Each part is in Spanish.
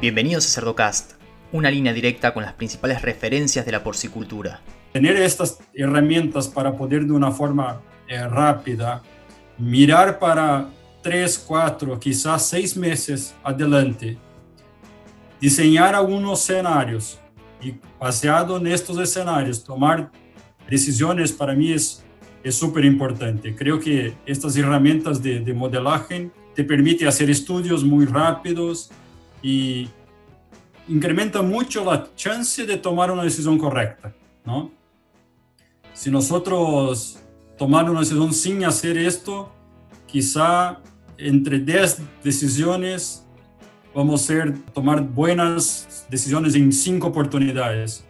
Bienvenidos a Cerdocast, una línea directa con las principales referencias de la porcicultura. Tener estas herramientas para poder de una forma eh, rápida mirar para tres, cuatro, quizás seis meses adelante, diseñar algunos escenarios y baseado en estos escenarios tomar decisiones para mí es es súper importante. Creo que estas herramientas de, de modelaje te permiten hacer estudios muy rápidos y incrementa mucho la chance de tomar una decisión correcta, ¿no? Si nosotros tomar una decisión sin hacer esto, quizá entre 10 decisiones vamos a ser, tomar buenas decisiones en 5 oportunidades,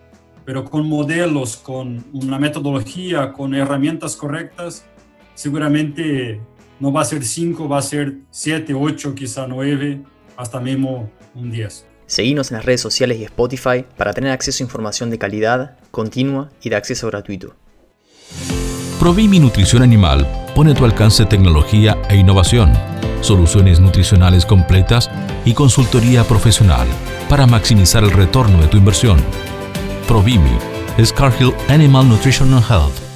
pero con modelos, con una metodología, con herramientas correctas, seguramente no va a ser 5, va a ser 7, 8, quizá 9, hasta mismo un 10. Seguimos en las redes sociales y Spotify para tener acceso a información de calidad, continua y de acceso gratuito. Provimi Nutrición Animal pone a tu alcance tecnología e innovación, soluciones nutricionales completas y consultoría profesional para maximizar el retorno de tu inversión. Provimi es Cargill Animal Nutrition and Health.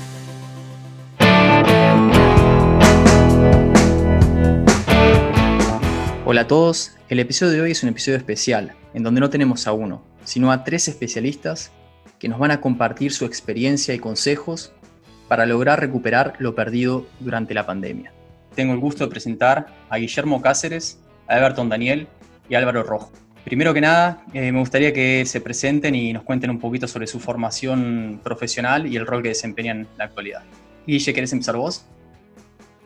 Hola a todos, el episodio de hoy es un episodio especial, en donde no tenemos a uno, sino a tres especialistas que nos van a compartir su experiencia y consejos para lograr recuperar lo perdido durante la pandemia. Tengo el gusto de presentar a Guillermo Cáceres, a Everton Daniel y a Álvaro Rojo. Primero que nada, eh, me gustaría que se presenten y nos cuenten un poquito sobre su formación profesional y el rol que desempeñan en la actualidad. Guille, ¿querés empezar vos?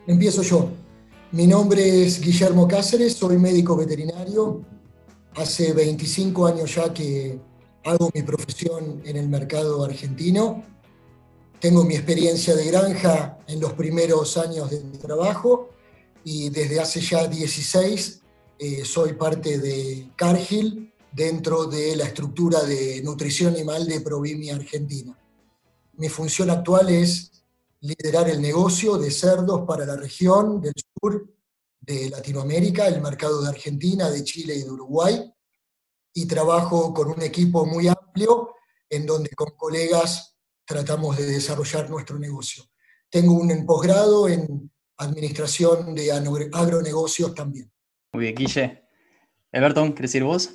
Empiezo yo. Mi nombre es Guillermo Cáceres, soy médico veterinario. Hace 25 años ya que hago mi profesión en el mercado argentino. Tengo mi experiencia de granja en los primeros años de mi trabajo y desde hace ya 16 eh, soy parte de Cargill dentro de la estructura de nutrición animal de Provimi Argentina. Mi función actual es liderar el negocio de cerdos para la región del sur de Latinoamérica, el mercado de Argentina, de Chile y de Uruguay, y trabajo con un equipo muy amplio en donde con colegas tratamos de desarrollar nuestro negocio. Tengo un posgrado en administración de agronegocios también. Muy bien, Guille. Everton, ¿quieres ir vos?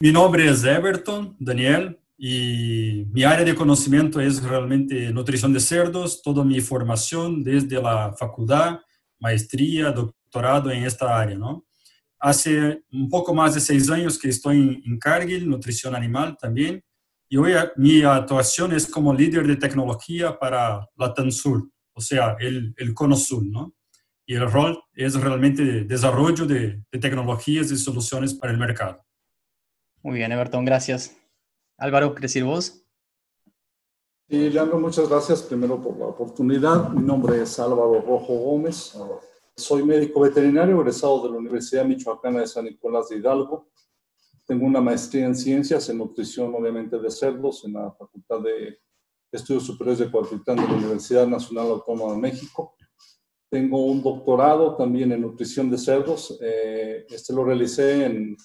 Mi nombre es Everton Daniel y mi área de conocimiento es realmente nutrición de cerdos, toda mi formación desde la facultad, maestría, doctorado en esta área, ¿no? Hace un poco más de seis años que estoy en Cargill, nutrición animal también, y hoy mi actuación es como líder de tecnología para la Sur, o sea, el, el Cono Sur, ¿no? Y el rol es realmente desarrollo de, de tecnologías y soluciones para el mercado. Muy bien, Everton, gracias. Álvaro, ¿quieres decir vos? Sí, Leandro, muchas gracias primero por la oportunidad. Mi nombre es Álvaro Rojo Gómez. Soy médico veterinario egresado de la Universidad Michoacana de San Nicolás de Hidalgo. Tengo una maestría en ciencias, en nutrición obviamente de cerdos, en la Facultad de Estudios Superiores de Cuautitlán de la Universidad Nacional Autónoma de México. Tengo un doctorado también en nutrición de cerdos. Eh, este lo realicé en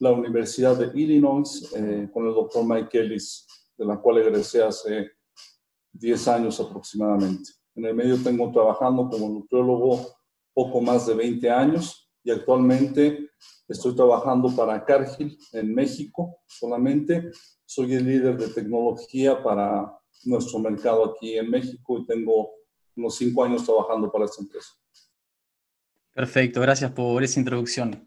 la Universidad de Illinois eh, con el doctor Mike Ellis, de la cual egresé hace 10 años aproximadamente. En el medio tengo trabajando como nutriólogo poco más de 20 años y actualmente estoy trabajando para Cargill en México solamente. Soy el líder de tecnología para nuestro mercado aquí en México y tengo unos 5 años trabajando para esta empresa. Perfecto, gracias por esa introducción.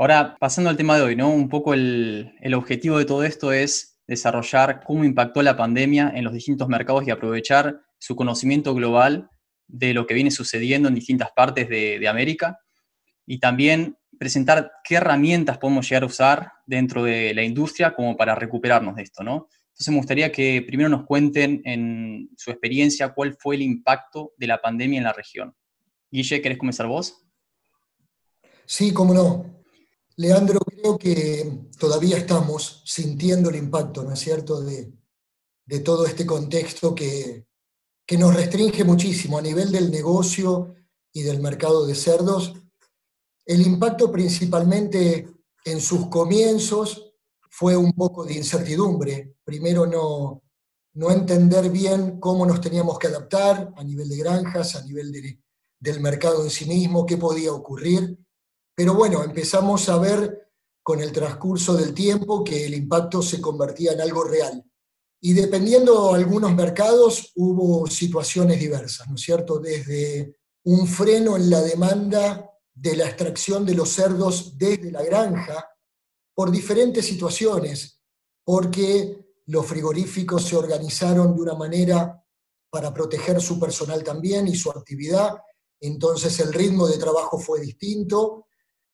Ahora, pasando al tema de hoy, ¿no? Un poco el, objetivo de todo esto es desarrollar cómo impactó la pandemia en los distintos mercados y aprovechar su conocimiento global de lo que viene sucediendo en distintas partes de, América y también presentar qué herramientas podemos llegar a usar dentro de la industria como para recuperarnos de esto, ¿no? Entonces me gustaría que primero nos cuenten en su experiencia cuál fue el impacto de la pandemia en la región. Guille, ¿querés comenzar vos? Sí, cómo no. Leandro, creo que todavía estamos sintiendo el impacto, ¿no es cierto?, de, todo este contexto que, que, nos restringe muchísimo a nivel del negocio y del mercado de cerdos. El impacto principalmente en sus comienzos fue un poco de incertidumbre. Primero no, no entender bien cómo nos teníamos que adaptar a nivel de granjas, a nivel del mercado en sí mismo, qué podía ocurrir. Pero bueno, empezamos a ver con el transcurso del tiempo que el impacto se convertía en algo real. Y dependiendo de algunos mercados, hubo situaciones diversas, ¿no es cierto? Desde un freno en la demanda de la extracción de los cerdos desde la granja, por diferentes situaciones, porque los frigoríficos se organizaron de una manera para proteger su personal también y su actividad, entonces el ritmo de trabajo fue distinto.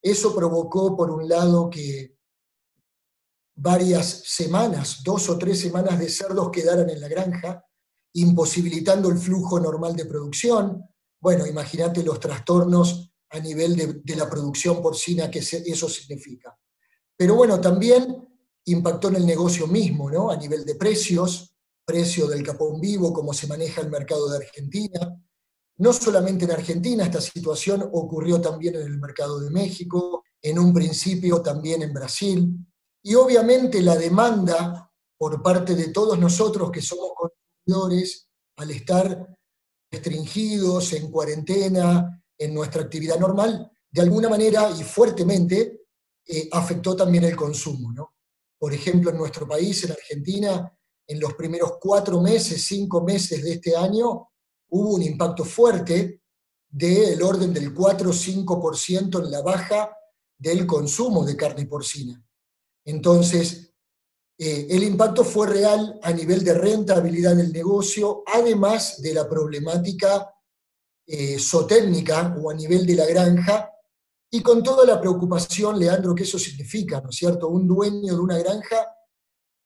Eso provocó, por un lado, que varias semanas, dos o tres semanas de cerdos quedaran en la granja, imposibilitando el flujo normal de producción. Bueno, imagínate los trastornos a nivel de, la producción porcina que eso significa. Pero bueno, también impactó en el negocio mismo, ¿no? A nivel de precios, precio del capón vivo, cómo se maneja el mercado de Argentina. No solamente en Argentina, esta situación ocurrió también en el mercado de México, en un principio también en Brasil. Y obviamente la demanda por parte de todos nosotros que somos consumidores, al estar restringidos, en cuarentena, en nuestra actividad normal, de alguna manera y fuertemente eh, afectó también el consumo. ¿no? Por ejemplo, en nuestro país, en Argentina, en los primeros cuatro meses, cinco meses de este año, hubo un impacto fuerte del orden del 4 o 5% en la baja del consumo de carne porcina. Entonces, eh, el impacto fue real a nivel de rentabilidad del negocio, además de la problemática eh, zootécnica o a nivel de la granja, y con toda la preocupación, Leandro, que eso significa, ¿no es cierto? Un dueño de una granja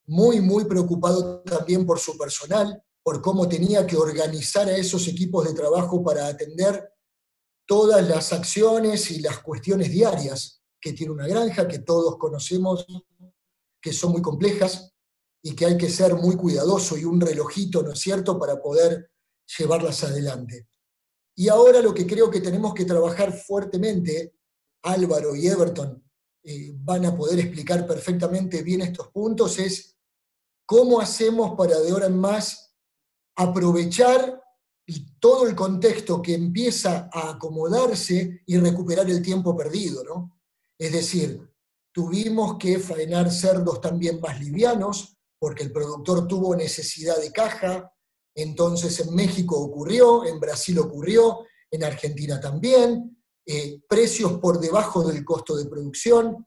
muy, muy preocupado también por su personal, por cómo tenía que organizar a esos equipos de trabajo para atender todas las acciones y las cuestiones diarias que tiene una granja, que todos conocemos que son muy complejas y que hay que ser muy cuidadoso y un relojito, ¿no es cierto?, para poder llevarlas adelante. Y ahora lo que creo que tenemos que trabajar fuertemente, Álvaro y Everton eh, van a poder explicar perfectamente bien estos puntos, es cómo hacemos para de ahora en más aprovechar todo el contexto que empieza a acomodarse y recuperar el tiempo perdido, ¿no? Es decir, tuvimos que faenar cerdos también más livianos, porque el productor tuvo necesidad de caja, entonces en México ocurrió, en Brasil ocurrió, en Argentina también, eh, precios por debajo del costo de producción.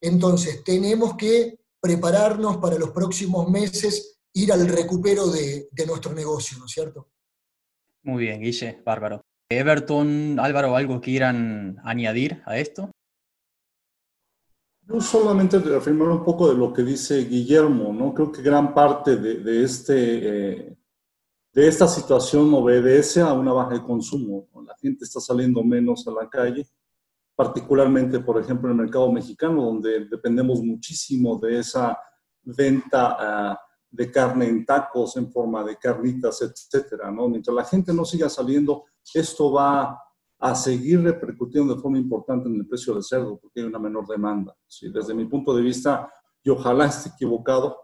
Entonces tenemos que prepararnos para los próximos meses, ir al recupero de, de nuestro negocio, ¿no es cierto? Muy bien, Guille, bárbaro. Everton, Álvaro, ¿algo quieran añadir a esto? Yo solamente afirmar un poco de lo que dice Guillermo, ¿no? Creo que gran parte de, este, eh, de esta situación obedece a una baja de consumo. La gente está saliendo menos a la calle, particularmente, por ejemplo, en el mercado mexicano, donde dependemos muchísimo de esa venta ah, de carne en tacos, en forma de carnitas, etcétera, ¿no? Mientras la gente no siga saliendo, esto va a seguir repercutiendo de forma importante en el precio del cerdo, porque hay una menor demanda. ¿sí? Desde mi punto de vista, y ojalá esté equivocado,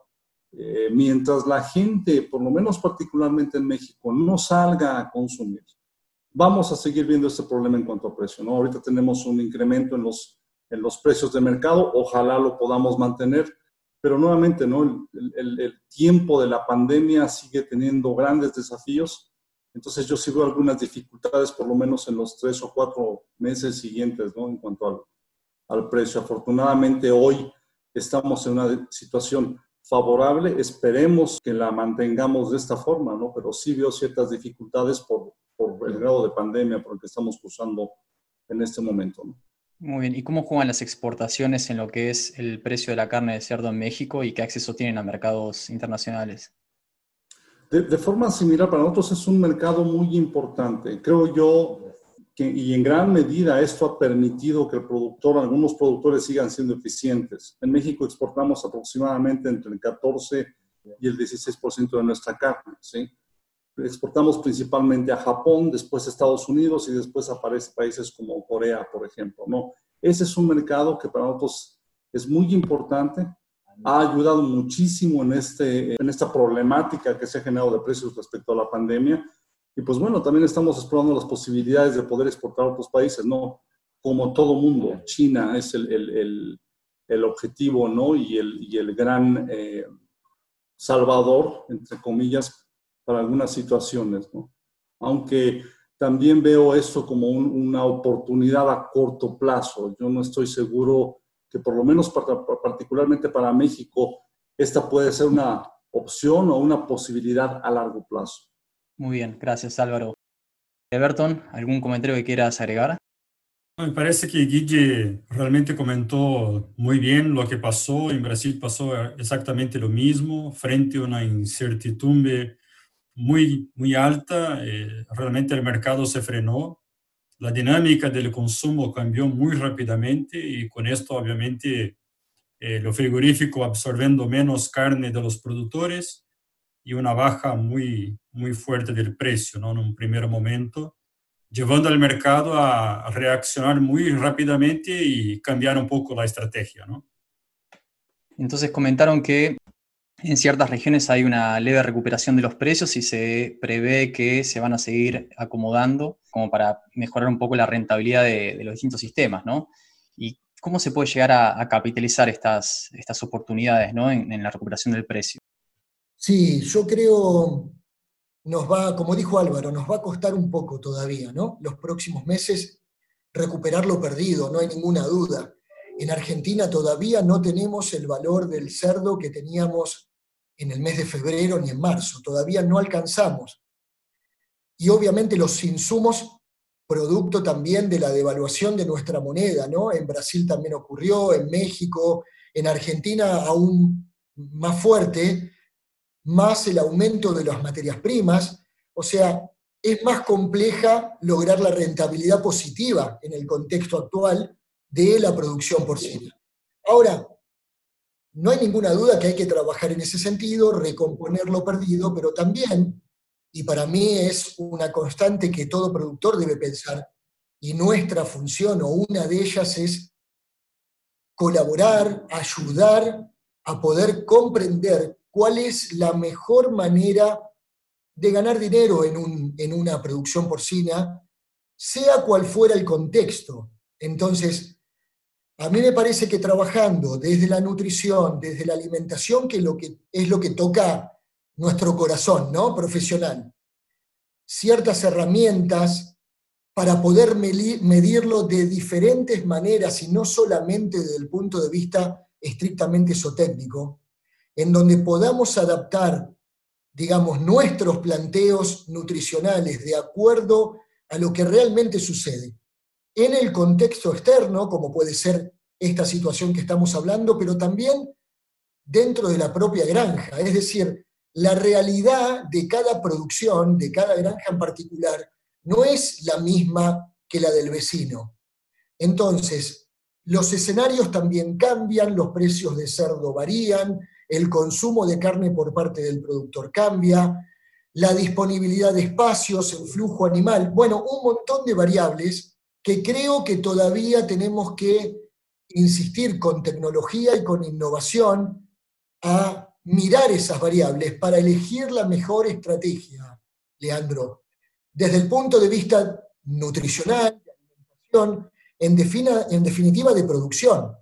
eh, mientras la gente, por lo menos particularmente en México, no salga a consumir, vamos a seguir viendo este problema en cuanto a precio. ¿no? Ahorita tenemos un incremento en los, en los precios de mercado, ojalá lo podamos mantener, pero nuevamente ¿no? el, el tiempo de la pandemia sigue teniendo grandes desafíos entonces yo sí veo algunas dificultades, por lo menos en los tres o cuatro meses siguientes, ¿no? En cuanto al, al precio. Afortunadamente hoy estamos en una situación favorable, esperemos que la mantengamos de esta forma, ¿no? Pero sí veo ciertas dificultades por, por el grado de pandemia por el que estamos cursando en este momento, ¿no? Muy bien, ¿y cómo juegan las exportaciones en lo que es el precio de la carne de cerdo en México y qué acceso tienen a mercados internacionales? De, forma similar, para nosotros es un mercado muy importante. Creo yo que, y en gran medida esto ha permitido que el productor, algunos productores sigan siendo eficientes. En México exportamos aproximadamente entre el 14 y el 16% de nuestra carne, ¿sí? Exportamos principalmente a Japón, después a Estados Unidos y después aparecen países como Corea, por ejemplo, ¿no? Ese es un mercado que para nosotros es muy importante, ha ayudado muchísimo en, este, en esta problemática que se ha generado de precios respecto a la pandemia. Y pues bueno, también estamos explorando las posibilidades de poder exportar a otros países, ¿no? Como todo mundo, China es el, el, el, objetivo, ¿no? Y el, y el gran eh, salvador, entre comillas, para algunas situaciones, ¿no? Aunque también veo esto como una oportunidad a corto plazo. Yo no estoy seguro que por lo menos particularmente para México, esta puede ser una opción o una posibilidad a largo plazo. Muy bien, gracias Álvaro. Everton, ¿algún comentario que quieras agregar? Me parece que Guille realmente comentó muy bien lo que pasó. En Brasil pasó exactamente lo mismo, frente a una incertidumbre muy, muy alta. Eh, realmente el mercado se frenó. La dinámica del consumo cambió muy rápidamente y con esto obviamente eh, lo frigorífico absorbiendo menos carne de los productores y una baja muy, muy fuerte del precio ¿no? en un primer momento, llevando al mercado a reaccionar muy rápidamente y cambiar un poco la estrategia. ¿no? Entonces comentaron que en ciertas regiones hay una leve recuperación de los precios y se prevé que se van a seguir acomodando como para mejorar un poco la rentabilidad de, los distintos sistemas, ¿no? ¿Y cómo se puede llegar a, capitalizar estas, estas oportunidades ¿no? en, la recuperación del precio? Sí, yo creo nos va, como dijo Álvaro, nos va a costar un poco todavía, ¿no? Los próximos meses recuperar lo perdido, no hay ninguna duda. En Argentina todavía no tenemos el valor del cerdo que teníamos en el mes de febrero ni en marzo, todavía no alcanzamos. Y obviamente los insumos, producto también de la devaluación de nuestra moneda, ¿no? En Brasil también ocurrió, en México, en Argentina aún más fuerte, más el aumento de las materias primas, o sea, es más compleja lograr la rentabilidad positiva en el contexto actual de la producción porcina. Ahora, no hay ninguna duda que hay que trabajar en ese sentido, recomponer lo perdido, pero también, y para mí es una constante que todo productor debe pensar, y nuestra función o una de ellas es colaborar, ayudar a poder comprender cuál es la mejor manera de ganar dinero en, en una producción porcina, sea cual fuera el contexto. Entonces, a mí me parece que trabajando desde la nutrición, desde la alimentación, que, lo que es lo que toca nuestro corazón, ¿no? Profesional, ciertas herramientas para poder medirlo de diferentes maneras y no solamente desde el punto de vista estrictamente esotécnico, en donde podamos adaptar, digamos, nuestros planteos nutricionales de acuerdo a lo que realmente sucede en el contexto externo, como puede ser esta situación que estamos hablando, pero también dentro de la propia granja. Es decir, la realidad de cada producción, de cada granja en particular, no es la misma que la del vecino. Entonces, los escenarios también cambian, los precios de cerdo varían, el consumo de carne por parte del productor cambia, la disponibilidad de espacios, el flujo animal, bueno, un montón de variables que creo que todavía tenemos que insistir con tecnología y con innovación a mirar esas variables para elegir la mejor estrategia, Leandro, desde el punto de vista nutricional, en, en definitiva de producción.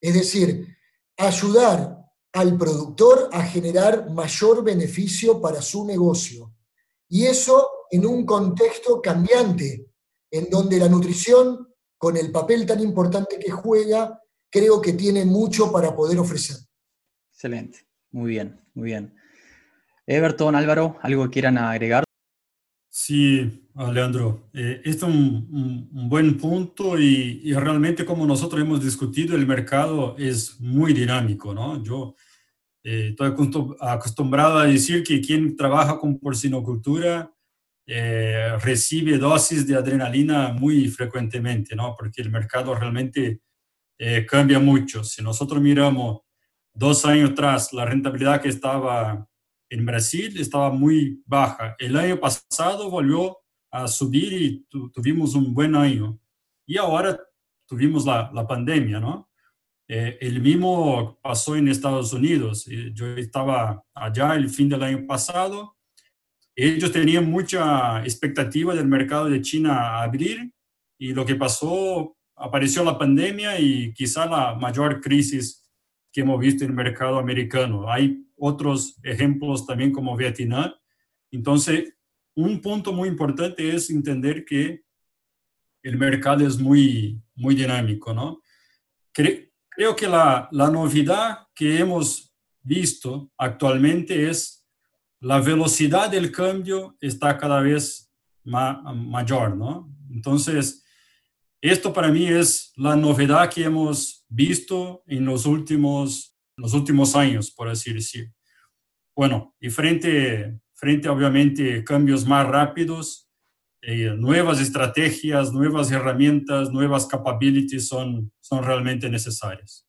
Es decir, ayudar al productor a generar mayor beneficio para su negocio. Y eso en un contexto cambiante, en donde la nutrición, con el papel tan importante que juega, creo que tiene mucho para poder ofrecer. Excelente, muy bien, muy bien. Everton, Álvaro, ¿algo que quieran agregar? Sí, Alejandro, eh, este es un, buen punto y, y, realmente como nosotros hemos discutido, el mercado es muy dinámico, ¿no? Yo eh, estoy acostumbrado a decir que quien trabaja con porcinocultura eh, recibe dosis de adrenalina muy frecuentemente, ¿no? Porque el mercado realmente eh, cambia mucho. Si nosotros miramos dos años atrás, la rentabilidad que estaba en Brasil estaba muy baja. El año pasado volvió a subir y tuvimos un buen año. Y ahora tuvimos la, la pandemia, ¿no? Eh, el mismo pasó en Estados Unidos. Yo estaba allá el fin del año pasado. Ellos tenían mucha expectativa del mercado de China abrir y lo que pasó, apareció la pandemia y quizá la mayor crisis que hemos visto en el mercado americano. Hay otros ejemplos también como Vietnam. Entonces, un punto muy importante es entender que el mercado es muy, muy dinámico, ¿no? Creo que la, la novedad que hemos visto actualmente es la velocidad del cambio está cada vez mayor, ¿no? Entonces, esto para mí es la novedad que hemos visto en los últimos, los últimos años, por así decir. Bueno, y frente, frente obviamente cambios más rápidos, eh, nuevas estrategias, nuevas herramientas, nuevas capabilities son, son realmente necesarias.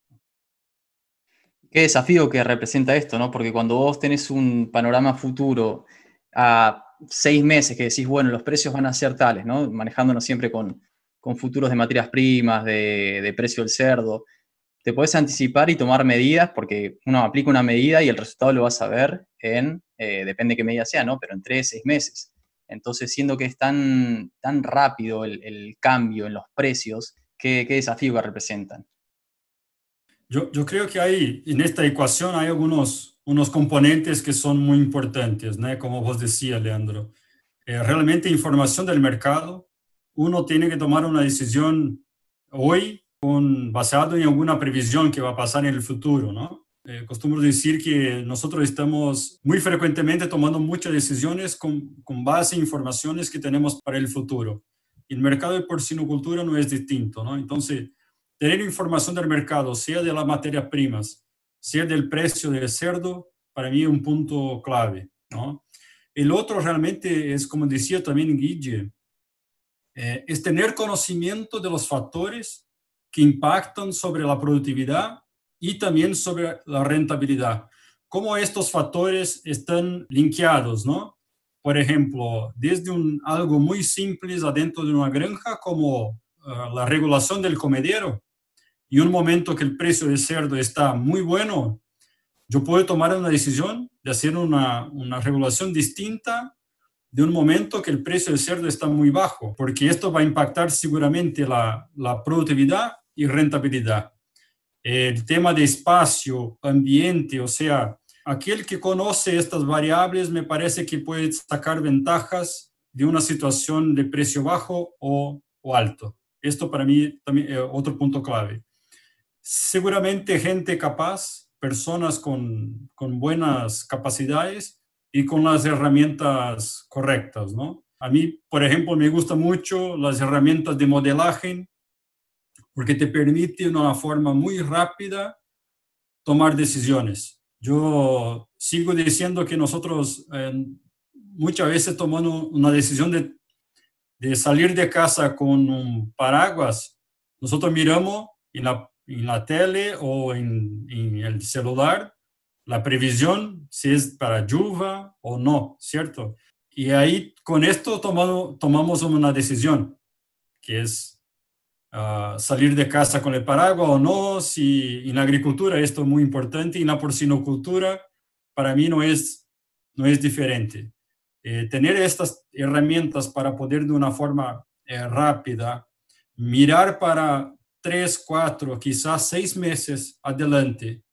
Qué desafío que representa esto, ¿no? Porque cuando vos tenés un panorama futuro a seis meses que decís, bueno, los precios van a ser tales, ¿no? Manejándonos siempre con, futuros de materias primas, de, precio del cerdo, te puedes anticipar y tomar medidas porque uno aplica una medida y el resultado lo vas a ver en, eh, depende de qué medida sea, ¿no? Pero en tres, seis meses. Entonces, siendo que es tan, tan rápido el, cambio en los precios, ¿qué, desafío que representan? Yo, yo, creo que hay, en esta ecuación hay algunos unos componentes que son muy importantes, ¿no? como vos decías, Leandro. Eh, realmente información del mercado, uno tiene que tomar una decisión hoy con, basado en alguna previsión que va a pasar en el futuro, ¿no? Eh, costumbro decir que nosotros estamos muy frecuentemente tomando muchas decisiones con, con base en informaciones que tenemos para el futuro. El mercado de porcinocultura no es distinto, ¿no? Entonces, tener información del mercado, sea de las materias primas, sea del precio del cerdo, para mí es un punto clave, ¿no? El otro realmente es, como decía también Guille, eh, es tener conocimiento de los factores que impactan sobre la productividad y también sobre la rentabilidad. Cómo estos factores están linkeados, ¿no? Por ejemplo, desde un, algo muy simple adentro de una granja como uh, la regulación del comedero y un momento que el precio del cerdo está muy bueno, yo puedo tomar una decisión de hacer una, una regulación distinta de un momento que el precio del cerdo está muy bajo, porque esto va a impactar seguramente la, la productividad y rentabilidad. El tema de espacio, ambiente, o sea, aquel que conoce estas variables me parece que puede sacar ventajas de una situación de precio bajo o, o alto. Esto para mí también es otro punto clave. Seguramente gente capaz, personas con, con buenas capacidades y con las herramientas correctas, ¿no? A mí, por ejemplo, me gusta mucho las herramientas de modelaje porque te permite de una forma muy rápida tomar decisiones. Yo sigo diciendo que nosotros eh, muchas veces tomamos una decisión de, de, salir de casa con un paraguas, nosotros miramos en la, en la tele o en, en el celular la previsión si es para lluvia o no, ¿cierto? Y ahí con esto tomamos, tomamos una decisión, que es salir de casa con el paraguas o no, si en la agricultura esto es muy importante, y en la porcinocultura para mí no es, no es diferente. Eh, tener estas herramientas para poder de una forma eh, rápida mirar para tres, cuatro, quizás seis meses adelante,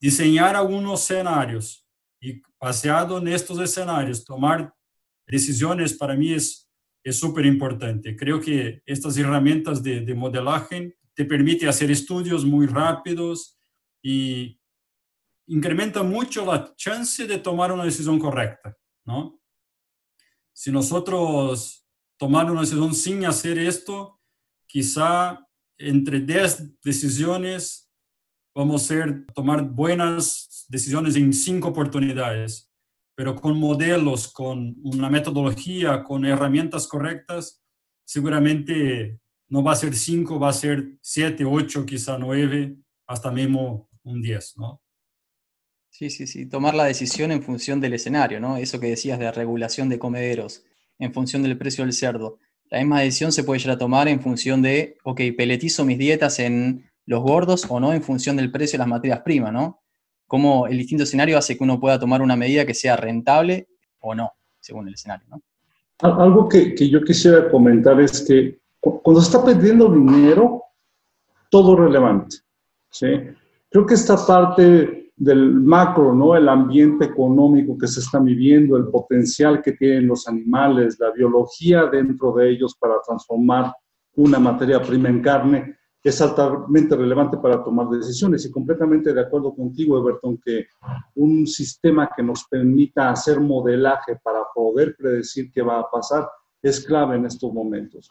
diseñar algunos escenarios y baseado en estos escenarios tomar decisiones para mí es es súper importante. Creo que estas herramientas de, de, modelaje te permiten hacer estudios muy rápidos y incrementa mucho la chance de tomar una decisión correcta, ¿no? Si nosotros tomamos una decisión sin hacer esto, quizá entre 10 decisiones vamos a ser, tomar buenas decisiones en cinco oportunidades pero con modelos, con una metodología, con herramientas correctas, seguramente no va a ser 5, va a ser 7, 8, quizá 9, hasta mismo un 10, ¿no? Sí, sí, sí, tomar la decisión en función del escenario, ¿no? Eso que decías de regulación de comederos, en función del precio del cerdo. La misma decisión se puede llegar a tomar en función de, ok, peletizo mis dietas en los gordos o no en función del precio de las materias primas, ¿no? Cómo el distinto escenario hace que uno pueda tomar una medida que sea rentable o no, según el escenario, ¿no? Algo que, que yo quisiera comentar es que cuando se está perdiendo dinero, todo relevante, ¿sí? Creo que esta parte del macro, ¿no? El ambiente económico que se está viviendo, el potencial que tienen los animales, la biología dentro de ellos para transformar una materia prima en carne, es altamente relevante para tomar decisiones y completamente de acuerdo contigo, Everton, que un sistema que nos permita hacer modelaje para poder predecir qué va a pasar es clave en estos momentos.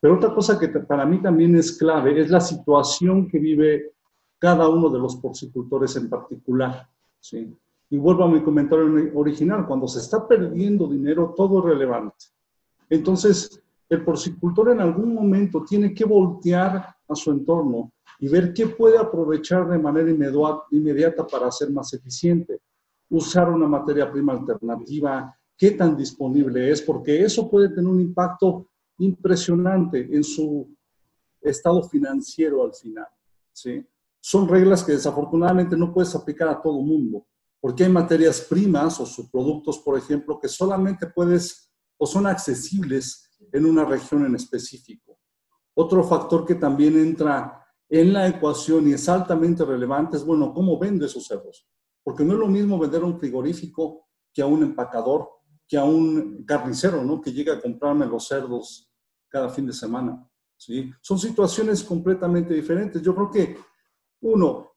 Pero otra cosa que para mí también es clave es la situación que vive cada uno de los porcicultores en particular. ¿sí? Y vuelvo a mi comentario original, cuando se está perdiendo dinero, todo es relevante. Entonces, el porcicultor en algún momento tiene que voltear a su entorno y ver qué puede aprovechar de manera inmediata para ser más eficiente. Usar una materia prima alternativa, qué tan disponible es, porque eso puede tener un impacto impresionante en su estado financiero al final. ¿sí? Son reglas que desafortunadamente no puedes aplicar a todo mundo, porque hay materias primas o subproductos, por ejemplo, que solamente puedes o son accesibles en una región en específico. Otro factor que también entra en la ecuación y es altamente relevante es, bueno, ¿cómo vende esos cerdos? Porque no es lo mismo vender a un frigorífico que a un empacador, que a un carnicero, ¿no? Que llega a comprarme los cerdos cada fin de semana, ¿sí? Son situaciones completamente diferentes. Yo creo que, uno,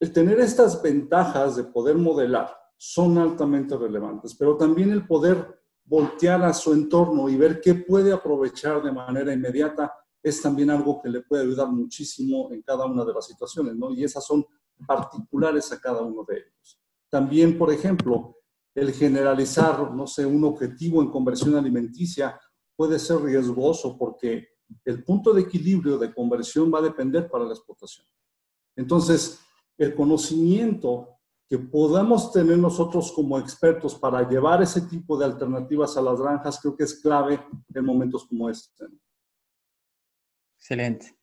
el tener estas ventajas de poder modelar son altamente relevantes, pero también el poder voltear a su entorno y ver qué puede aprovechar de manera inmediata es también algo que le puede ayudar muchísimo en cada una de las situaciones, ¿no? Y esas son particulares a cada uno de ellos. También, por ejemplo, el generalizar, no sé, un objetivo en conversión alimenticia puede ser riesgoso porque el punto de equilibrio de conversión va a depender para la explotación. Entonces, el conocimiento que podamos tener nosotros como expertos para llevar ese tipo de alternativas a las granjas, creo que es clave en momentos como este. Excelente.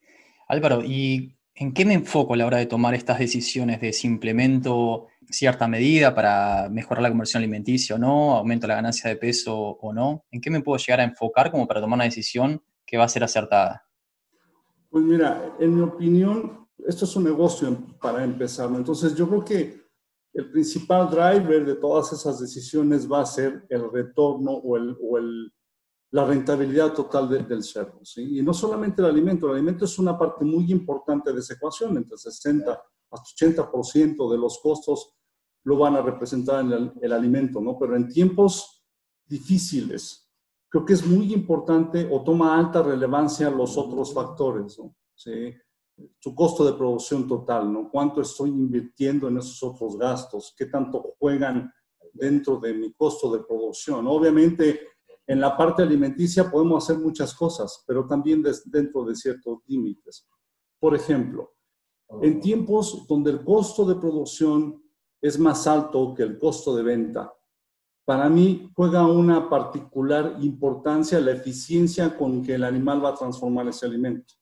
Álvaro, ¿y en qué me enfoco a la hora de tomar estas decisiones de si implemento cierta medida para mejorar la conversión alimenticia o no, aumento la ganancia de peso o no? ¿En qué me puedo llegar a enfocar como para tomar una decisión que va a ser acertada? Pues mira, en mi opinión, esto es un negocio para empezar. Entonces yo creo que el principal driver de todas esas decisiones va a ser el retorno o, el, o el, la rentabilidad total del cerdo. ¿sí? Y no solamente el alimento, el alimento es una parte muy importante de esa ecuación, entre 60 hasta 80% de los costos lo van a representar en el, el, alimento, ¿no? Pero en tiempos difíciles, creo que es muy importante o toma alta relevancia los otros factores, ¿no? ¿Sí? Su costo de producción total, ¿no? ¿Cuánto estoy invirtiendo en esos otros gastos? ¿Qué tanto juegan dentro de mi costo de producción? Obviamente, en la parte alimenticia podemos hacer muchas cosas, pero también dentro de ciertos límites. Por ejemplo, en tiempos donde el costo de producción es más alto que el costo de venta, para mí juega una particular importancia la eficiencia con que el animal va a transformar ese alimento.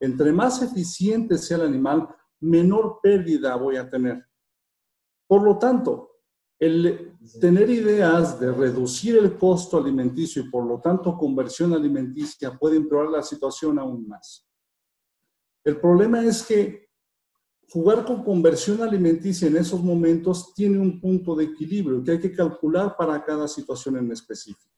Entre más eficiente sea el animal, menor pérdida voy a tener. Por lo tanto, el tener ideas de reducir el costo alimenticio y por lo tanto conversión alimenticia puede empeorar la situación aún más. El problema es que jugar con conversión alimenticia en esos momentos tiene un punto de equilibrio que hay que calcular para cada situación en específico.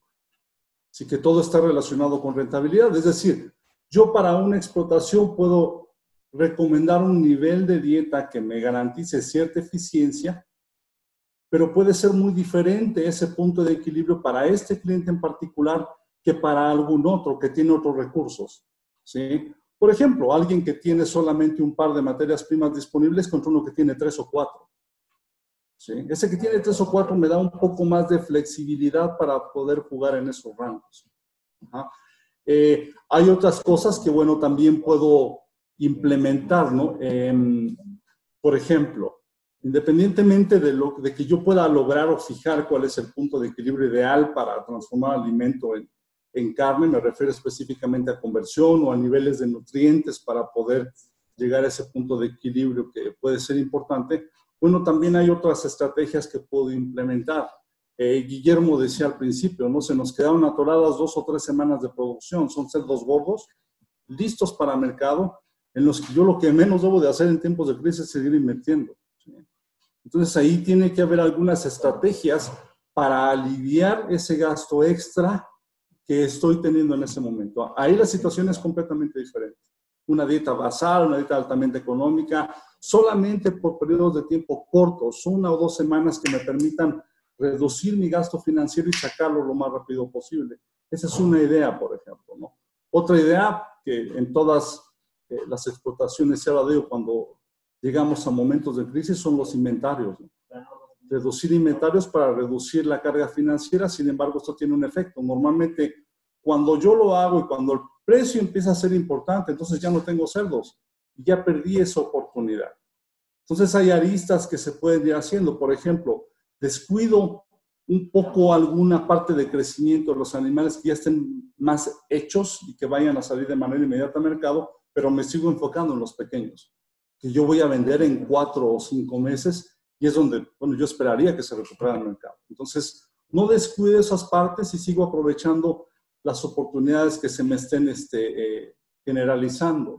Así que todo está relacionado con rentabilidad, es decir, yo para una explotación puedo recomendar un nivel de dieta que me garantice cierta eficiencia, pero puede ser muy diferente ese punto de equilibrio para este cliente en particular que para algún otro que tiene otros recursos. ¿sí? Por ejemplo, alguien que tiene solamente un par de materias primas disponibles contra uno que tiene tres o cuatro. ¿sí? Ese que tiene tres o cuatro me da un poco más de flexibilidad para poder jugar en esos rangos. Ajá. Eh, hay otras cosas que, bueno, también puedo implementar, ¿no? Eh, por ejemplo, independientemente de, lo, de que yo pueda lograr o fijar cuál es el punto de equilibrio ideal para transformar alimento en, en carne, me refiero específicamente a conversión o a niveles de nutrientes para poder llegar a ese punto de equilibrio que puede ser importante, bueno, también hay otras estrategias que puedo implementar. Eh, Guillermo decía al principio, ¿no? Se nos quedaron atoradas dos o tres semanas de producción, son cerdos gordos, listos para mercado, en los que yo lo que menos debo de hacer en tiempos de crisis es seguir invirtiendo. Entonces ahí tiene que haber algunas estrategias para aliviar ese gasto extra que estoy teniendo en ese momento. Ahí la situación es completamente diferente. Una dieta basal, una dieta altamente económica, solamente por periodos de tiempo cortos, una o dos semanas que me permitan reducir mi gasto financiero y sacarlo lo más rápido posible. Esa es una idea, por ejemplo. ¿no? Otra idea que en todas eh, las explotaciones se habla de ello cuando llegamos a momentos de crisis son los inventarios. Reducir inventarios para reducir la carga financiera, sin embargo, esto tiene un efecto. Normalmente, cuando yo lo hago y cuando el precio empieza a ser importante, entonces ya no tengo cerdos ya perdí esa oportunidad. Entonces hay aristas que se pueden ir haciendo. Por ejemplo, descuido un poco alguna parte de crecimiento de los animales que ya estén más hechos y que vayan a salir de manera inmediata al mercado, pero me sigo enfocando en los pequeños que yo voy a vender en cuatro o cinco meses y es donde, bueno, yo esperaría que se recupere el mercado. Entonces, no descuide esas partes y sigo aprovechando las oportunidades que se me estén este, eh, generalizando.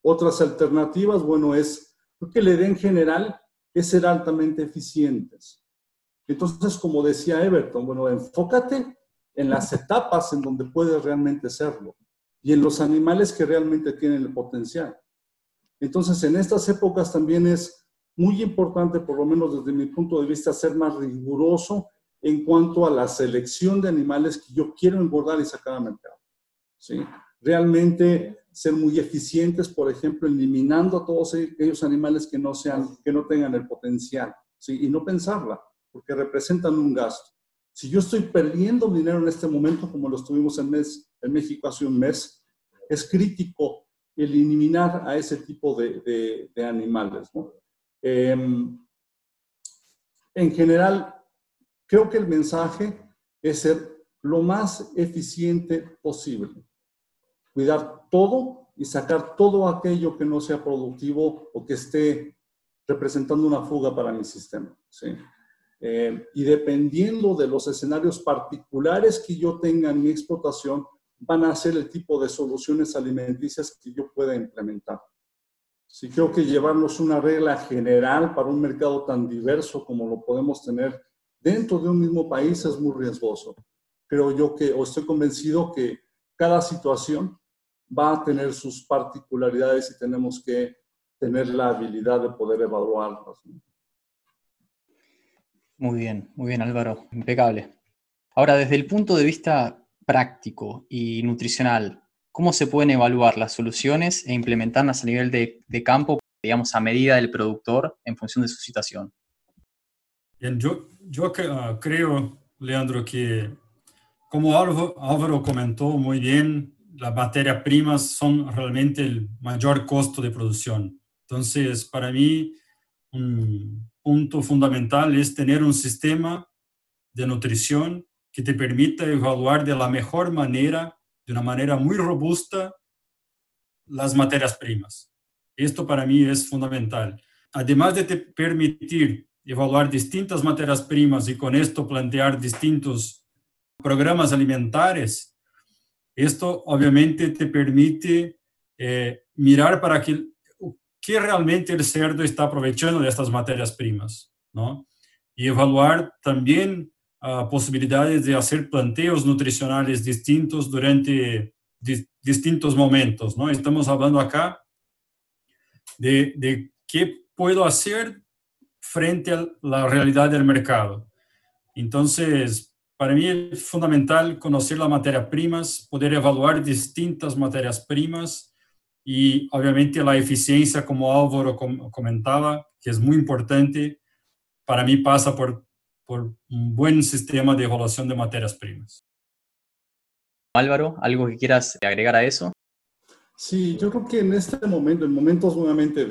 Otras alternativas, bueno, es que le den general es ser altamente eficientes. Entonces, como decía Everton, bueno, enfócate en las etapas en donde puedes realmente serlo y en los animales que realmente tienen el potencial. Entonces, en estas épocas también es muy importante, por lo menos desde mi punto de vista, ser más riguroso en cuanto a la selección de animales que yo quiero engordar y sacar al mercado. ¿sí? Realmente ser muy eficientes, por ejemplo, eliminando a todos aquellos animales que no, sean, que no tengan el potencial, ¿sí? y no pensarla, porque representan un gasto. Si yo estoy perdiendo dinero en este momento, como lo estuvimos en, mes, en México hace un mes, es crítico eliminar a ese tipo de, animales. Em, en general, creo que el mensaje es ser lo más eficiente posible. Cuidar todo y sacar todo aquello que no sea productivo o que esté representando una fuga para mi sistema. Em, y dependiendo de los escenarios particulares que yo tenga en mi explotación, van a ser el tipo de soluciones alimenticias que yo pueda implementar. Sí, creo que llevarnos una regla general para un mercado tan diverso como lo podemos tener dentro de un mismo país es muy riesgoso. Creo yo que, o estoy convencido que cada situación va a tener sus particularidades y tenemos que tener la habilidad de poder evaluarlas. Muy bien, muy bien Álvaro, impecable. Ahora, desde el punto de vista práctico y nutricional, ¿cómo se pueden evaluar las soluciones e implementarlas a nivel de, campo, digamos, a medida del productor en función de su situación? Bien, yo, yo ah, creo, Leandro, que como Álvaro, comentó muy bien, las materias primas son realmente el mayor costo de producción. Entonces, para mí, un punto fundamental es tener un sistema de nutrición que te permita evaluar de la mejor manera, de una manera muy robusta, las materias primas. Esto para mí es fundamental. Además de te permitir evaluar distintas materias primas y con esto plantear distintos programas alimentares, esto obviamente te permite eh, mirar para que, qué realmente el cerdo está aprovechando de estas materias primas, ¿no? Y evaluar también posibilidades de hacer planteos nutricionales distintos durante distintos momentos, ¿no? Estamos hablando acá de, de qué puedo hacer frente a la realidad del mercado. Entonces, para mí es fundamental conocer las materias primas, poder evaluar distintas materias primas y obviamente la eficiencia, como Álvaro comentaba, que es muy importante, para mí pasa por por un buen sistema de evaluación de materias primas. Álvaro, ¿algo que quieras agregar a eso? Sí, yo creo que en este momento, en momentos nuevamente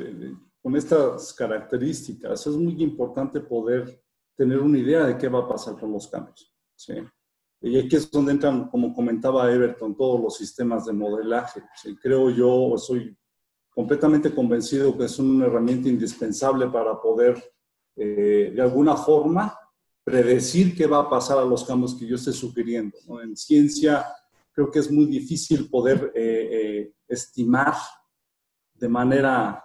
con estas características, es muy importante poder tener una idea de qué va a pasar con los cambios. ¿sí? Y aquí es donde entran, como comentaba Everton, todos los sistemas de modelaje. ¿sí? Creo yo, soy completamente convencido que es una herramienta indispensable para poder, eh, de alguna forma, predecir qué va a pasar a los cambios que yo esté sugiriendo. En ciencia creo que es muy difícil poder eh, eh, estimar de manera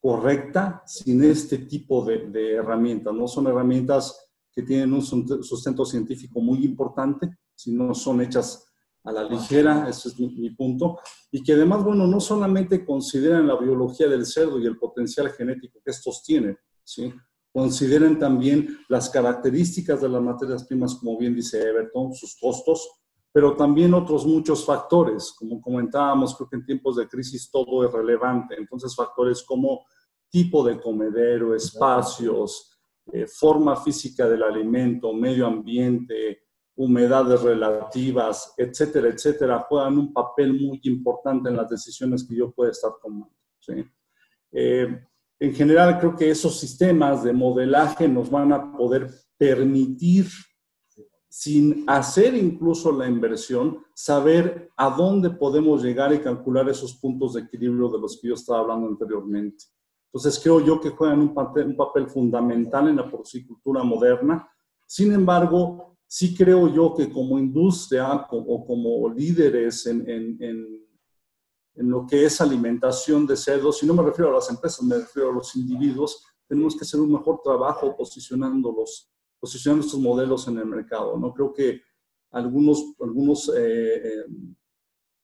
correcta sin este tipo de, de, herramientas. No son herramientas que tienen un sustento científico muy importante, sino son hechas a la ligera, ese es mi, punto, y que además, bueno, no solamente consideran la biología del cerdo y el potencial genético que estos tienen, ¿sí? Consideren también las características de las materias primas, como bien dice Everton, sus costos, pero también otros muchos factores, como comentábamos, creo que en tiempos de crisis todo es relevante, entonces factores como tipo de comedero, espacios, eh, forma física del alimento, medio ambiente, humedades relativas, etcétera, etcétera, juegan un papel muy importante en las decisiones que yo pueda estar tomando. Eh, en general, creo que esos sistemas de modelaje nos van a poder permitir, sin hacer incluso la inversión, saber a dónde podemos llegar y calcular esos puntos de equilibrio de los que yo estaba hablando anteriormente. Entonces, creo yo que juegan un papel, un papel fundamental en la porcicultura moderna. Sin embargo, sí creo yo que como industria o como líderes en, en, en, lo que es alimentación de cerdos, y no me refiero a las empresas, me refiero a los individuos, tenemos que hacer un mejor trabajo posicionándolos, posicionando estos modelos en el mercado. ¿no? Creo que algunos, algunos eh, eh,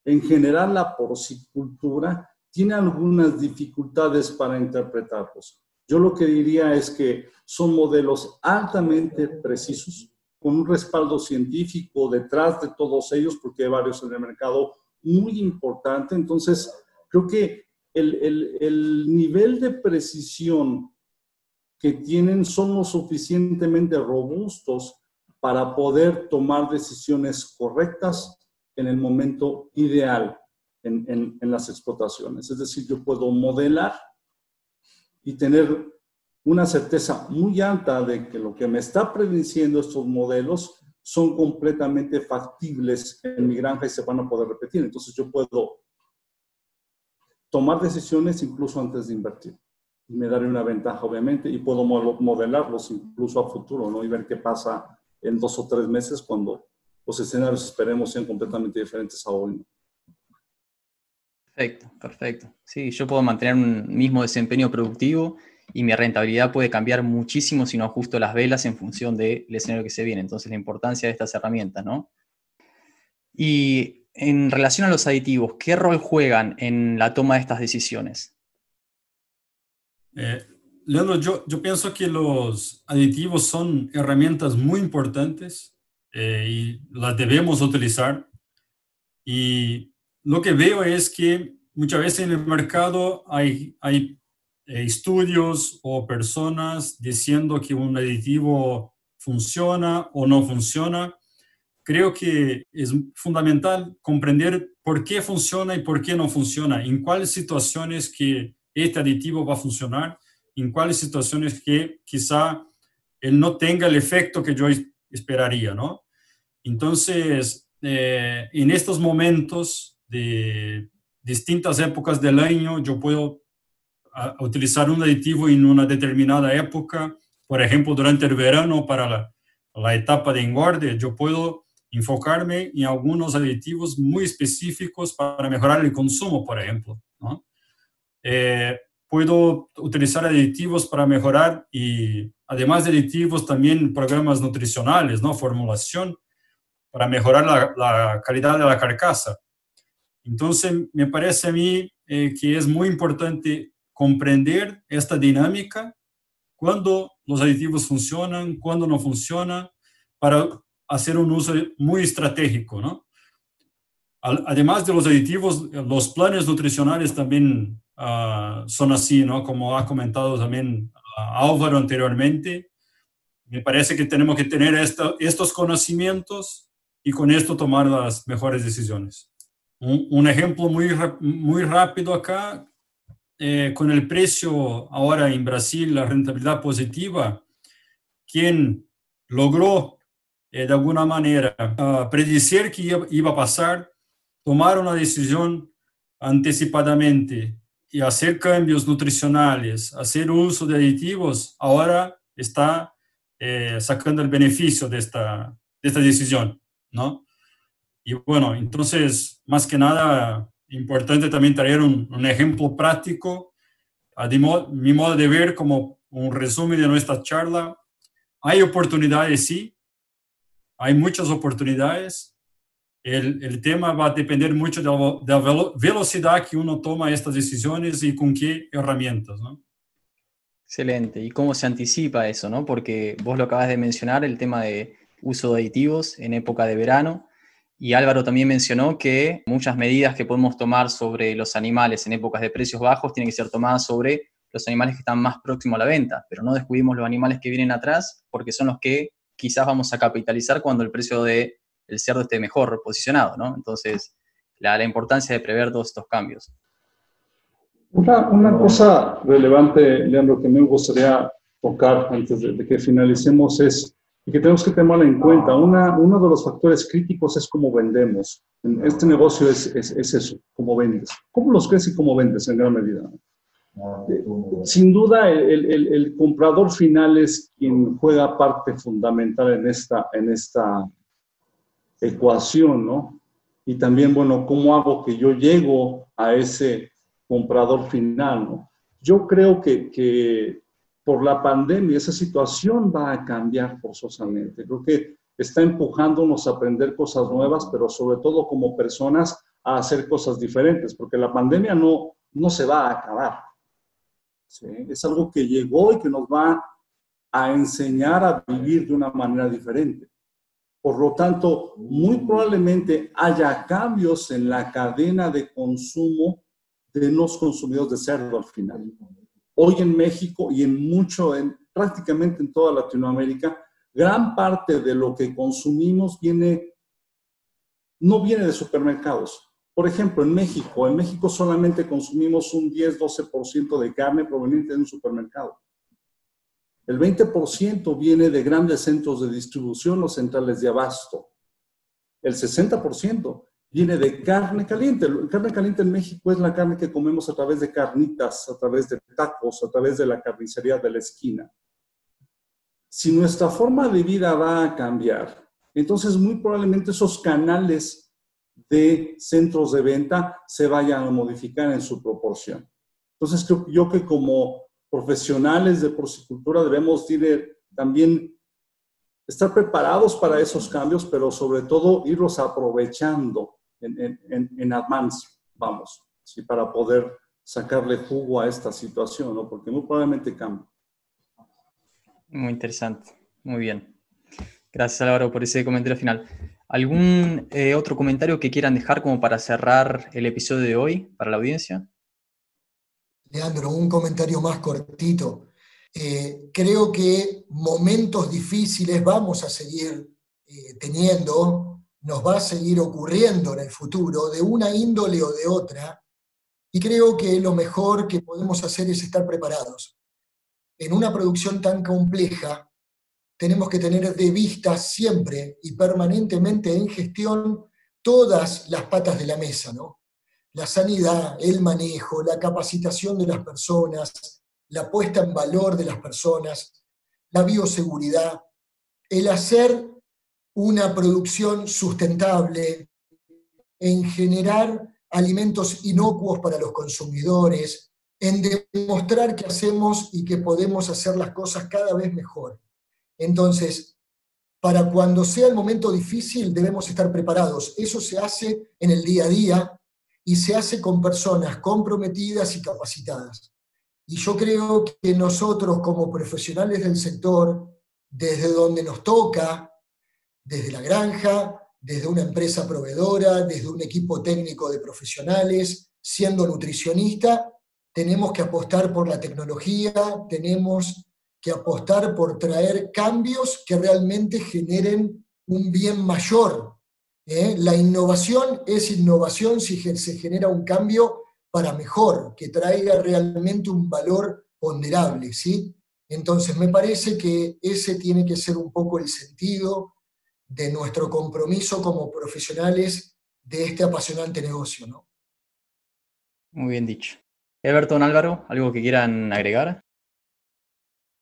en general la porcicultura tiene algunas dificultades para interpretarlos. Yo lo que diría es que son modelos altamente precisos, con un respaldo científico detrás de todos ellos, porque hay varios en el mercado muy importante. Entonces, creo que el, el, el nivel de precisión que tienen son lo suficientemente robustos para poder tomar decisiones correctas en el momento ideal en, en, en, las explotaciones. Es decir, yo puedo modelar y tener una certeza muy alta de que lo que me está prediciendo estos modelos son completamente factibles en mi granja y se van a poder repetir. Entonces yo puedo tomar decisiones incluso antes de invertir. Y me daré una ventaja, obviamente, y puedo modelarlos incluso a futuro, ¿no? Y ver qué pasa en dos o tres meses cuando los escenarios esperemos sean completamente diferentes a hoy. Perfecto, perfecto. Sí, yo puedo mantener un mismo desempeño productivo y mi rentabilidad puede cambiar muchísimo si no ajusto las velas en función del escenario que se viene. Entonces, la importancia de estas herramientas, ¿no? Y en relación a los aditivos, ¿qué rol juegan en la toma de estas decisiones? Eh, Leandro, yo, pienso que los aditivos son herramientas muy importantes eh, y las debemos utilizar. Y lo que veo es que muchas veces en el mercado hay, hay eh, estudios o personas diciendo que un aditivo funciona o no funciona. Creo que es fundamental comprender por qué funciona y por qué no funciona, en cuáles situaciones que este aditivo va a funcionar, en cuáles situaciones que quizá él no tenga el efecto que yo esperaría, ¿no? Entonces, eh, en estos momentos de distintas épocas del año, yo puedo a, utilizar un aditivo en una determinada época, por ejemplo, durante el verano para la, la etapa de engorde, yo puedo enfocarme en algunos aditivos muy específicos para mejorar el consumo, por ejemplo. ¿no? Eh, puedo utilizar aditivos para mejorar y además de aditivos también programas nutricionales, ¿no? Formulación para mejorar la, la calidad de la carcasa. Entonces, me parece a mí eh, que es muy importante comprender esta dinámica, cuando los aditivos funcionan, cuando no funcionan, para hacer un uso muy estratégico, ¿no? Además de los aditivos, los planes nutricionales también uh, son así, ¿no? Como ha comentado también uh, Álvaro anteriormente. Me parece que tenemos que tener esto, estos conocimientos y con esto tomar las mejores decisiones. Un, ejemplo muy, muy rápido acá, eh, con el precio ahora en Brasil, la rentabilidad positiva, quien logró eh, de alguna manera uh, predecir que iba, iba, a pasar, tomar una decisión anticipadamente y hacer cambios nutricionales, hacer uso de aditivos, ahora está eh, sacando el beneficio de esta, de esta decisión, ¿no? Y bueno, entonces, más que nada, importante también traer un, un ejemplo práctico, a mi modo de ver como un resumen de nuestra charla. Hay oportunidades, sí, hay muchas oportunidades, el, el, tema va a depender mucho de la, de la, velocidad que uno toma estas decisiones y con qué herramientas, ¿no? Excelente. ¿Y cómo se anticipa eso, no? Porque vos lo acabas de mencionar, el tema de uso de aditivos en época de verano. Y Álvaro también mencionó que muchas medidas que podemos tomar sobre los animales en épocas de precios bajos tienen que ser tomadas sobre los animales que están más próximos a la venta, pero no descuidemos los animales que vienen atrás porque son los que quizás vamos a capitalizar cuando el precio de el cerdo esté mejor posicionado, ¿no? Entonces, la, importancia de prever todos estos cambios. Una, una, cosa relevante, Leandro, que me gustaría tocar antes de, que finalicemos es, y que tenemos que tenerla en cuenta, una, uno de los factores críticos es cómo vendemos. Este negocio es, es, es eso, cómo vendes. ¿Cómo los crees y cómo vendes en gran medida? Sin duda, el, el, el, comprador final es quien juega parte fundamental en esta, en esta ecuación, ¿no? Y también, bueno, ¿cómo hago que yo llego a ese comprador final, ¿no? Yo creo que, que por la pandemia esa situación va a cambiar forzosamente. Creo que está empujándonos a aprender cosas nuevas, pero sobre todo como personas a hacer cosas diferentes, porque la pandemia no, no se va a acabar. ¿sí? Es algo que llegó y que nos va a enseñar a vivir de una manera diferente. Por lo tanto, muy probablemente haya cambios en la cadena de consumo de los consumidores de cerdo al final. Hoy en México y en mucho, en, prácticamente en toda Latinoamérica, gran parte de lo que consumimos viene, no viene de supermercados. Por ejemplo, en México, en México solamente consumimos un 10-12% de carne proveniente de un supermercado. El 20% viene de grandes centros de distribución o centrales de abasto. El 60% viene de carne caliente. Carne caliente en México es la carne que comemos a través de carnitas, a través de tacos, a través de la carnicería de la esquina. Si nuestra forma de vida va a cambiar, entonces muy probablemente esos canales de centros de venta se vayan a modificar en su proporción. Entonces creo yo que como profesionales de porcicultura debemos también estar preparados para esos cambios, pero sobre todo irlos aprovechando en, en, en advance, vamos, ¿sí? para poder sacarle jugo a esta situación, ¿no? porque muy probablemente cambie. Muy interesante, muy bien. Gracias Álvaro por ese comentario final. ¿Algún eh, otro comentario que quieran dejar como para cerrar el episodio de hoy para la audiencia? Leandro, un comentario más cortito. Eh, creo que momentos difíciles vamos a seguir eh, teniendo, nos va a seguir ocurriendo en el futuro, de una índole o de otra, y creo que lo mejor que podemos hacer es estar preparados. En una producción tan compleja, tenemos que tener de vista siempre y permanentemente en gestión todas las patas de la mesa, ¿no? la sanidad, el manejo, la capacitación de las personas, la puesta en valor de las personas, la bioseguridad, el hacer una producción sustentable, en generar alimentos inocuos para los consumidores, en demostrar que hacemos y que podemos hacer las cosas cada vez mejor. Entonces, para cuando sea el momento difícil debemos estar preparados. Eso se hace en el día a día, y se hace con personas comprometidas y capacitadas. Y yo creo que nosotros como profesionales del sector, desde donde nos toca, desde la granja, desde una empresa proveedora, desde un equipo técnico de profesionales, siendo nutricionista, tenemos que apostar por la tecnología, tenemos que apostar por traer cambios que realmente generen un bien mayor ¿eh? La innovación es innovación si se genera un cambio para mejor, que traiga realmente un valor ponderable, ¿sí? Entonces, me parece que ese tiene que ser un poco el sentido de nuestro compromiso como profesionales de este apasionante negocio, ¿no? Muy bien dicho. Everton Álvaro, ¿algo que quieran agregar?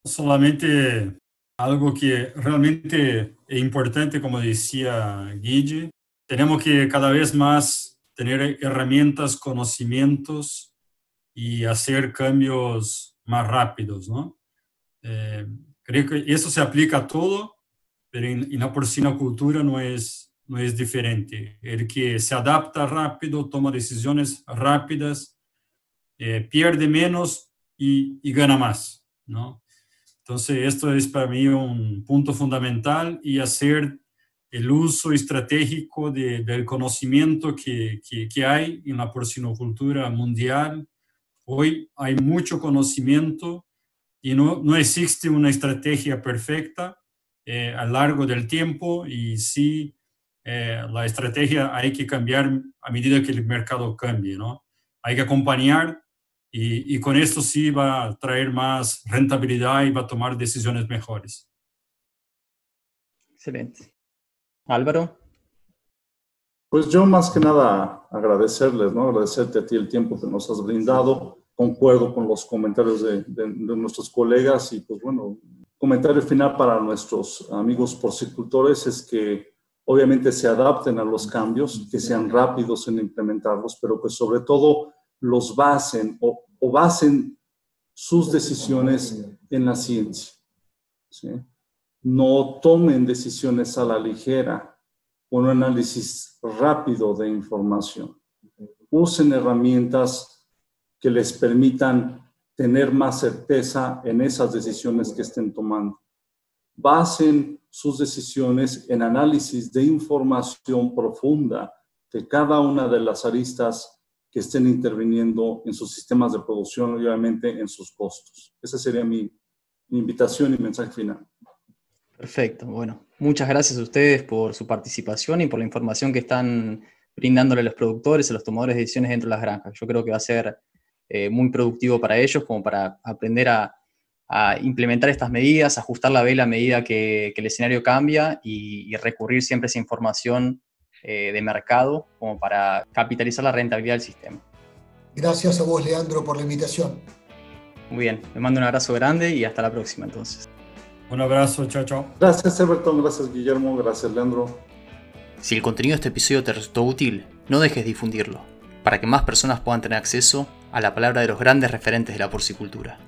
Solamente algo que realmente es importante, como decía Guille, tenemos que cada vez más tener herramientas, conocimientos y hacer cambios más rápidos, ¿no? Eh, creo que eso se aplica a todo, pero en, la porcinocultura no es, no es diferente. El que se adapta rápido, toma decisiones rápidas, eh, pierde menos y, y, gana más, ¿no? Entonces, esto es para mí un punto fundamental y hacer el uso estratégico de, del conocimiento que, que, que, hay en la porcinocultura mundial. Hoy hay mucho conocimiento y no, no existe una estrategia perfecta eh, a lo largo del tiempo y sí eh, la estrategia hay que cambiar a medida que el mercado cambie, ¿no? Hay que acompañar y, y, con esto sí va a traer más rentabilidad y va a tomar decisiones mejores. Excelente. Álvaro. Pues yo más que nada agradecerles, ¿no? Agradecerte a ti el tiempo que nos has brindado. Concuerdo con los comentarios de, de, de nuestros colegas y pues bueno, comentario final para nuestros amigos porcicultores es que obviamente se adapten a los cambios, que sean rápidos en implementarlos, pero que sobre todo los basen o, basen sus decisiones en la ciencia. No tomen decisiones a la ligera, un análisis rápido de información. Usen herramientas que les permitan tener más certeza en esas decisiones que estén tomando. Basen sus decisiones en análisis de información profunda de cada una de las aristas que estén interviniendo en sus sistemas de producción y obviamente en sus costos. Esa sería mi, mi invitación y mensaje final. Perfecto, bueno, muchas gracias a ustedes por su participación y por la información que están brindándole a los productores, a los tomadores de decisiones dentro de las granjas. Yo creo que va a ser eh, muy productivo para ellos, como para aprender a, a, implementar estas medidas, ajustar la vela a medida que, que el escenario cambia y, y, recurrir siempre a esa información eh, de mercado como para capitalizar la rentabilidad del sistema. Gracias a vos, Leandro, por la invitación. Muy bien, me mando un abrazo grande y hasta la próxima entonces. Un abrazo, chao, chao. Gracias, Everton, gracias, Guillermo, gracias, Leandro. Si el contenido de este episodio te resultó útil, no dejes de difundirlo, para que más personas puedan tener acceso a la palabra de los grandes referentes de la porcicultura.